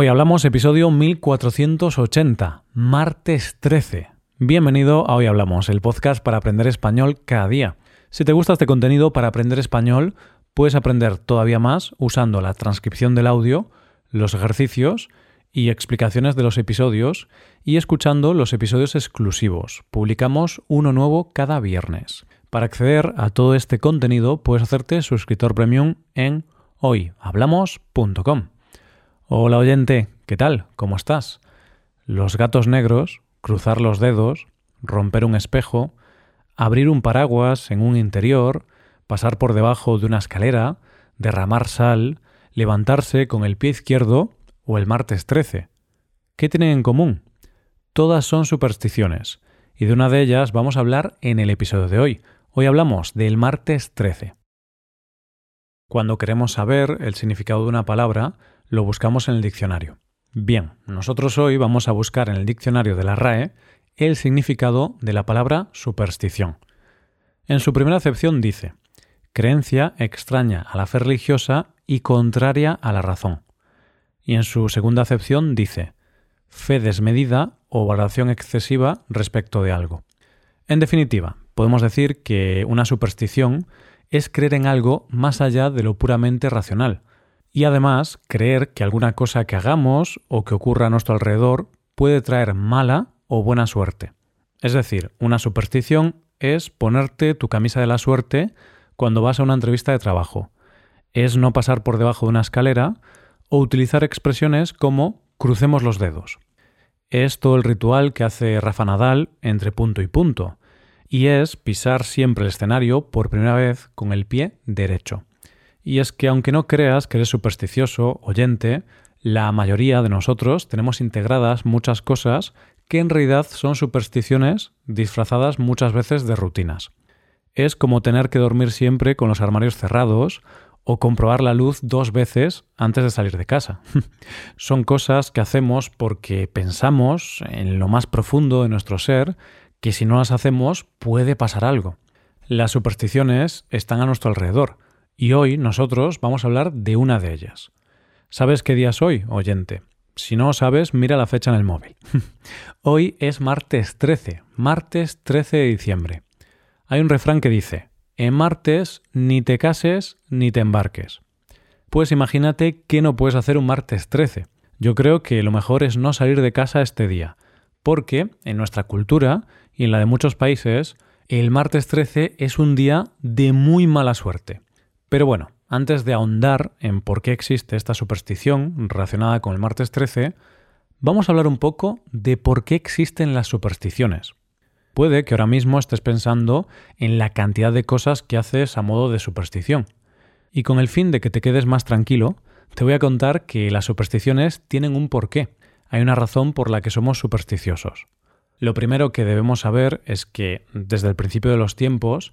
Hoy hablamos episodio 1480, martes 13. Bienvenido a Hoy Hablamos, el podcast para aprender español cada día. Si te gusta este contenido para aprender español, puedes aprender todavía más usando la transcripción del audio, los ejercicios y explicaciones de los episodios y escuchando los episodios exclusivos. Publicamos uno nuevo cada viernes. Para acceder a todo este contenido puedes hacerte suscriptor premium en hoyhablamos.com. Hola oyente, ¿qué tal? ¿Cómo estás? Los gatos negros, cruzar los dedos, romper un espejo, abrir un paraguas en un interior, pasar por debajo de una escalera, derramar sal, levantarse con el pie izquierdo o el martes 13. ¿Qué tienen en común? Todas son supersticiones, y de una de ellas vamos a hablar en el episodio de hoy. Hoy hablamos del martes 13. Cuando queremos saber el significado de una palabra, lo buscamos en el diccionario. Bien, nosotros hoy vamos a buscar en el diccionario de la RAE el significado de la palabra superstición. En su primera acepción dice, creencia extraña a la fe religiosa y contraria a la razón. Y en su segunda acepción dice, fe desmedida o valoración excesiva respecto de algo. En definitiva, podemos decir que una superstición es creer en algo más allá de lo puramente racional, y además creer que alguna cosa que hagamos o que ocurra a nuestro alrededor puede traer mala o buena suerte. Es decir, una superstición es ponerte tu camisa de la suerte cuando vas a una entrevista de trabajo. Es no pasar por debajo de una escalera o utilizar expresiones como crucemos los dedos. Es todo el ritual que hace Rafa Nadal entre punto y punto, y es pisar siempre el escenario por primera vez con el pie derecho. Y es que aunque no creas que eres supersticioso, oyente, la mayoría de nosotros tenemos integradas muchas cosas que en realidad son supersticiones disfrazadas muchas veces de rutinas. Es como tener que dormir siempre con los armarios cerrados o comprobar la luz dos veces antes de salir de casa. son cosas que hacemos porque pensamos en lo más profundo de nuestro ser que si no las hacemos puede pasar algo. Las supersticiones están a nuestro alrededor, y hoy nosotros vamos a hablar de una de ellas. ¿Sabes qué día es hoy, oyente? Si no sabes, mira la fecha en el móvil. hoy es martes 13, martes 13 de diciembre. Hay un refrán que dice, en martes ni te cases ni te embarques. Pues imagínate que no puedes hacer un martes 13. Yo creo que lo mejor es no salir de casa este día, porque en nuestra cultura y en la de muchos países, el martes 13 es un día de muy mala suerte. Pero bueno, antes de ahondar en por qué existe esta superstición relacionada con el martes 13, vamos a hablar un poco de por qué existen las supersticiones. Puede que ahora mismo estés pensando en la cantidad de cosas que haces a modo de superstición. Y con el fin de que te quedes más tranquilo, te voy a contar que las supersticiones tienen un porqué. Hay una razón por la que somos supersticiosos. Lo primero que debemos saber es que, desde el principio de los tiempos,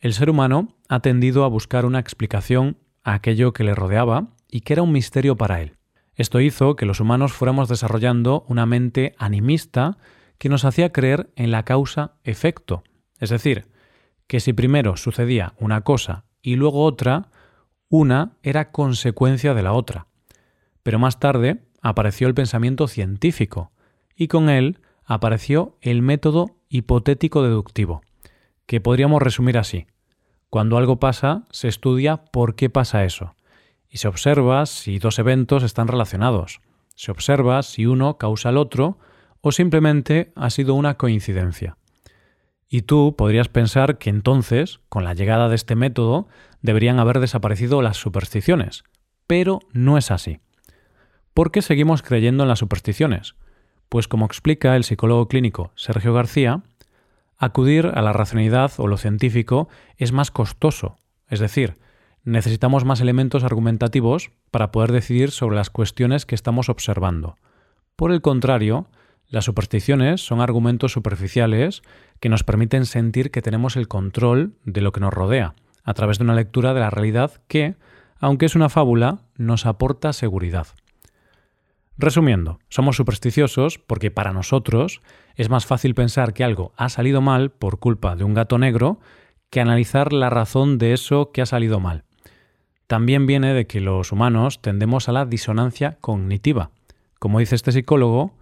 el ser humano ha tendido a buscar una explicación a aquello que le rodeaba y que era un misterio para él. Esto hizo que los humanos fuéramos desarrollando una mente animista que nos hacía creer en la causa-efecto, es decir, que si primero sucedía una cosa y luego otra, una era consecuencia de la otra. Pero más tarde apareció el pensamiento científico y con él apareció el método hipotético deductivo que podríamos resumir así. Cuando algo pasa, se estudia por qué pasa eso, y se observa si dos eventos están relacionados, se observa si uno causa al otro o simplemente ha sido una coincidencia. Y tú podrías pensar que entonces, con la llegada de este método, deberían haber desaparecido las supersticiones, pero no es así. ¿Por qué seguimos creyendo en las supersticiones? Pues como explica el psicólogo clínico Sergio García, Acudir a la racionalidad o lo científico es más costoso, es decir, necesitamos más elementos argumentativos para poder decidir sobre las cuestiones que estamos observando. Por el contrario, las supersticiones son argumentos superficiales que nos permiten sentir que tenemos el control de lo que nos rodea, a través de una lectura de la realidad que, aunque es una fábula, nos aporta seguridad. Resumiendo, somos supersticiosos porque para nosotros es más fácil pensar que algo ha salido mal por culpa de un gato negro que analizar la razón de eso que ha salido mal. También viene de que los humanos tendemos a la disonancia cognitiva. Como dice este psicólogo,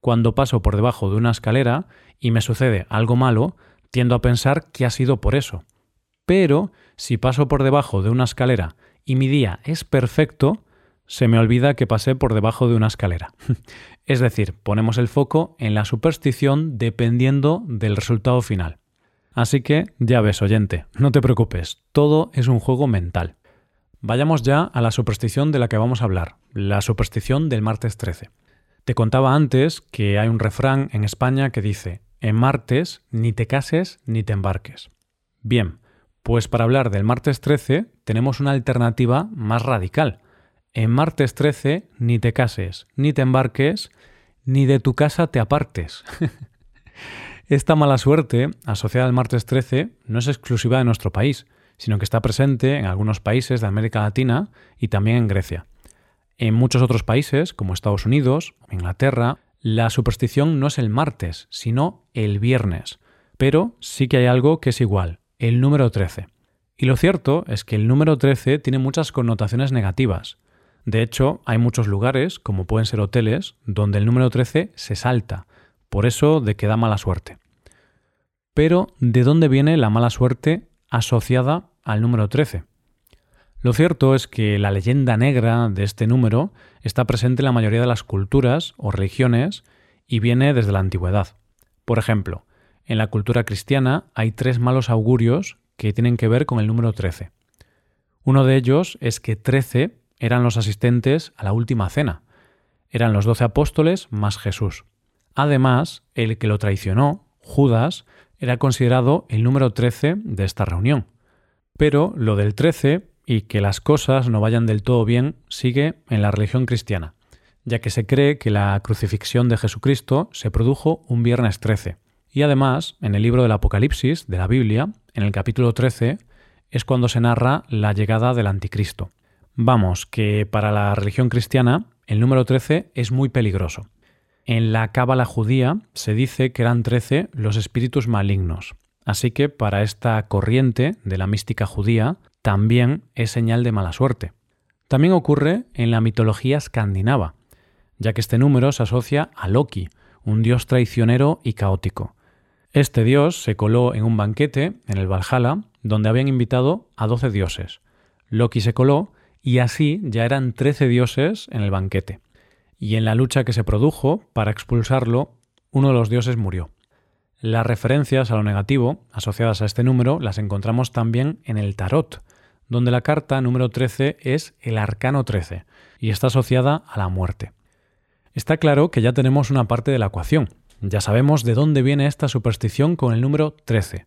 cuando paso por debajo de una escalera y me sucede algo malo, tiendo a pensar que ha sido por eso. Pero si paso por debajo de una escalera y mi día es perfecto, se me olvida que pasé por debajo de una escalera. es decir, ponemos el foco en la superstición dependiendo del resultado final. Así que ya ves, oyente, no te preocupes, todo es un juego mental. Vayamos ya a la superstición de la que vamos a hablar, la superstición del martes 13. Te contaba antes que hay un refrán en España que dice, en martes ni te cases ni te embarques. Bien, pues para hablar del martes 13 tenemos una alternativa más radical. En martes 13 ni te cases, ni te embarques, ni de tu casa te apartes. Esta mala suerte asociada al martes 13 no es exclusiva de nuestro país, sino que está presente en algunos países de América Latina y también en Grecia. En muchos otros países, como Estados Unidos o Inglaterra, la superstición no es el martes, sino el viernes. Pero sí que hay algo que es igual, el número 13. Y lo cierto es que el número 13 tiene muchas connotaciones negativas. De hecho, hay muchos lugares, como pueden ser hoteles, donde el número 13 se salta, por eso de que da mala suerte. Pero, ¿de dónde viene la mala suerte asociada al número 13? Lo cierto es que la leyenda negra de este número está presente en la mayoría de las culturas o religiones y viene desde la antigüedad. Por ejemplo, en la cultura cristiana hay tres malos augurios que tienen que ver con el número 13. Uno de ellos es que 13 eran los asistentes a la última cena. Eran los doce apóstoles más Jesús. Además, el que lo traicionó, Judas, era considerado el número 13 de esta reunión. Pero lo del 13 y que las cosas no vayan del todo bien sigue en la religión cristiana, ya que se cree que la crucifixión de Jesucristo se produjo un viernes 13. Y además, en el libro del Apocalipsis de la Biblia, en el capítulo 13, es cuando se narra la llegada del anticristo. Vamos, que para la religión cristiana el número 13 es muy peligroso. En la cábala judía se dice que eran 13 los espíritus malignos. Así que para esta corriente de la mística judía, también es señal de mala suerte. También ocurre en la mitología escandinava, ya que este número se asocia a Loki, un dios traicionero y caótico. Este dios se coló en un banquete en el Valhalla, donde habían invitado a doce dioses. Loki se coló y así ya eran trece dioses en el banquete. Y en la lucha que se produjo para expulsarlo, uno de los dioses murió. Las referencias a lo negativo asociadas a este número las encontramos también en el tarot, donde la carta número 13 es el arcano 13 y está asociada a la muerte. Está claro que ya tenemos una parte de la ecuación. Ya sabemos de dónde viene esta superstición con el número 13.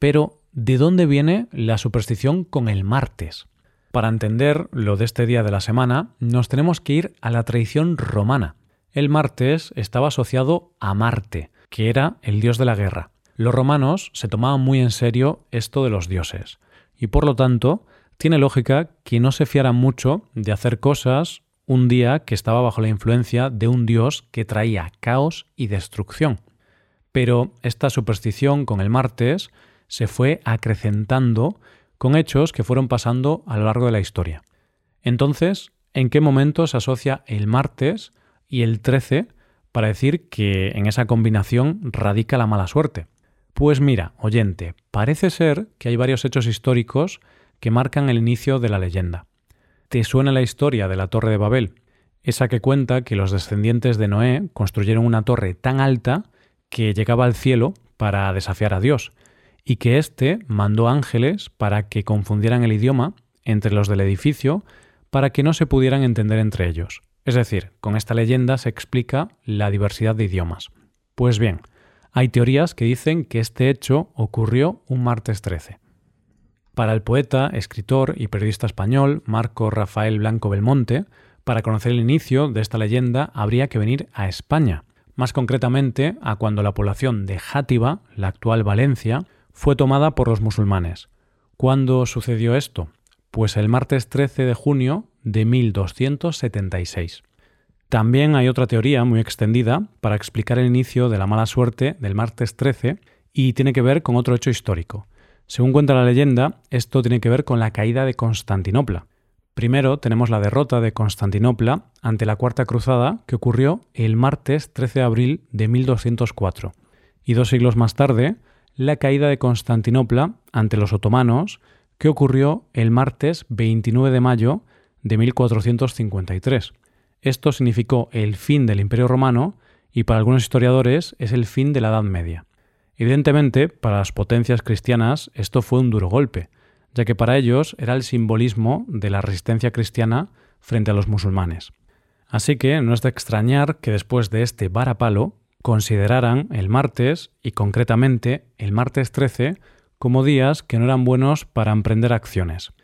Pero, ¿de dónde viene la superstición con el martes? Para entender lo de este día de la semana, nos tenemos que ir a la tradición romana. El martes estaba asociado a Marte, que era el dios de la guerra. Los romanos se tomaban muy en serio esto de los dioses y por lo tanto tiene lógica que no se fiaran mucho de hacer cosas un día que estaba bajo la influencia de un dios que traía caos y destrucción. Pero esta superstición con el martes se fue acrecentando con hechos que fueron pasando a lo largo de la historia. Entonces, ¿en qué momento se asocia el martes y el 13 para decir que en esa combinación radica la mala suerte? Pues mira, oyente, parece ser que hay varios hechos históricos que marcan el inicio de la leyenda. ¿Te suena la historia de la Torre de Babel? Esa que cuenta que los descendientes de Noé construyeron una torre tan alta que llegaba al cielo para desafiar a Dios, y que éste mandó ángeles para que confundieran el idioma entre los del edificio para que no se pudieran entender entre ellos. Es decir, con esta leyenda se explica la diversidad de idiomas. Pues bien, hay teorías que dicen que este hecho ocurrió un martes 13. Para el poeta, escritor y periodista español Marco Rafael Blanco Belmonte, para conocer el inicio de esta leyenda habría que venir a España, más concretamente a cuando la población de Játiva, la actual Valencia, fue tomada por los musulmanes. ¿Cuándo sucedió esto? Pues el martes 13 de junio de 1276. También hay otra teoría muy extendida para explicar el inicio de la mala suerte del martes 13 y tiene que ver con otro hecho histórico. Según cuenta la leyenda, esto tiene que ver con la caída de Constantinopla. Primero tenemos la derrota de Constantinopla ante la Cuarta Cruzada que ocurrió el martes 13 de abril de 1204. Y dos siglos más tarde, la caída de Constantinopla ante los otomanos que ocurrió el martes 29 de mayo de 1453. Esto significó el fin del Imperio Romano y para algunos historiadores es el fin de la Edad Media. Evidentemente, para las potencias cristianas esto fue un duro golpe, ya que para ellos era el simbolismo de la resistencia cristiana frente a los musulmanes. Así que no es de extrañar que después de este varapalo consideraran el martes, y concretamente el martes 13, como días que no eran buenos para emprender acciones.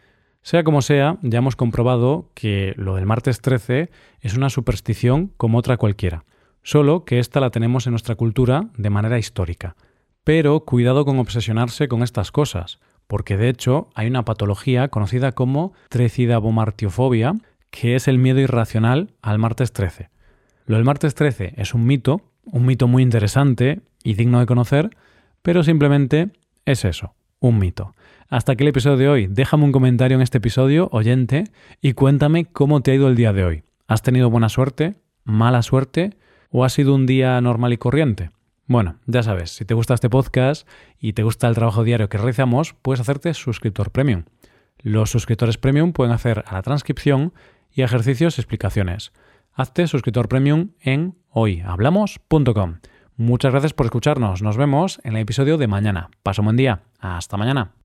Sea como sea, ya hemos comprobado que lo del martes 13 es una superstición como otra cualquiera, solo que esta la tenemos en nuestra cultura de manera histórica. Pero cuidado con obsesionarse con estas cosas, porque de hecho hay una patología conocida como trecidabomartiofobia, que es el miedo irracional al martes 13. Lo del martes 13 es un mito, un mito muy interesante y digno de conocer, pero simplemente es eso, un mito. Hasta aquí el episodio de hoy. Déjame un comentario en este episodio, oyente, y cuéntame cómo te ha ido el día de hoy. ¿Has tenido buena suerte? ¿Mala suerte? ¿O ha sido un día normal y corriente? Bueno, ya sabes, si te gusta este podcast y te gusta el trabajo diario que realizamos, puedes hacerte suscriptor premium. Los suscriptores premium pueden hacer a la transcripción y ejercicios y explicaciones. Hazte suscriptor premium en hoyhablamos.com. Muchas gracias por escucharnos. Nos vemos en el episodio de mañana. Paso un buen día. Hasta mañana.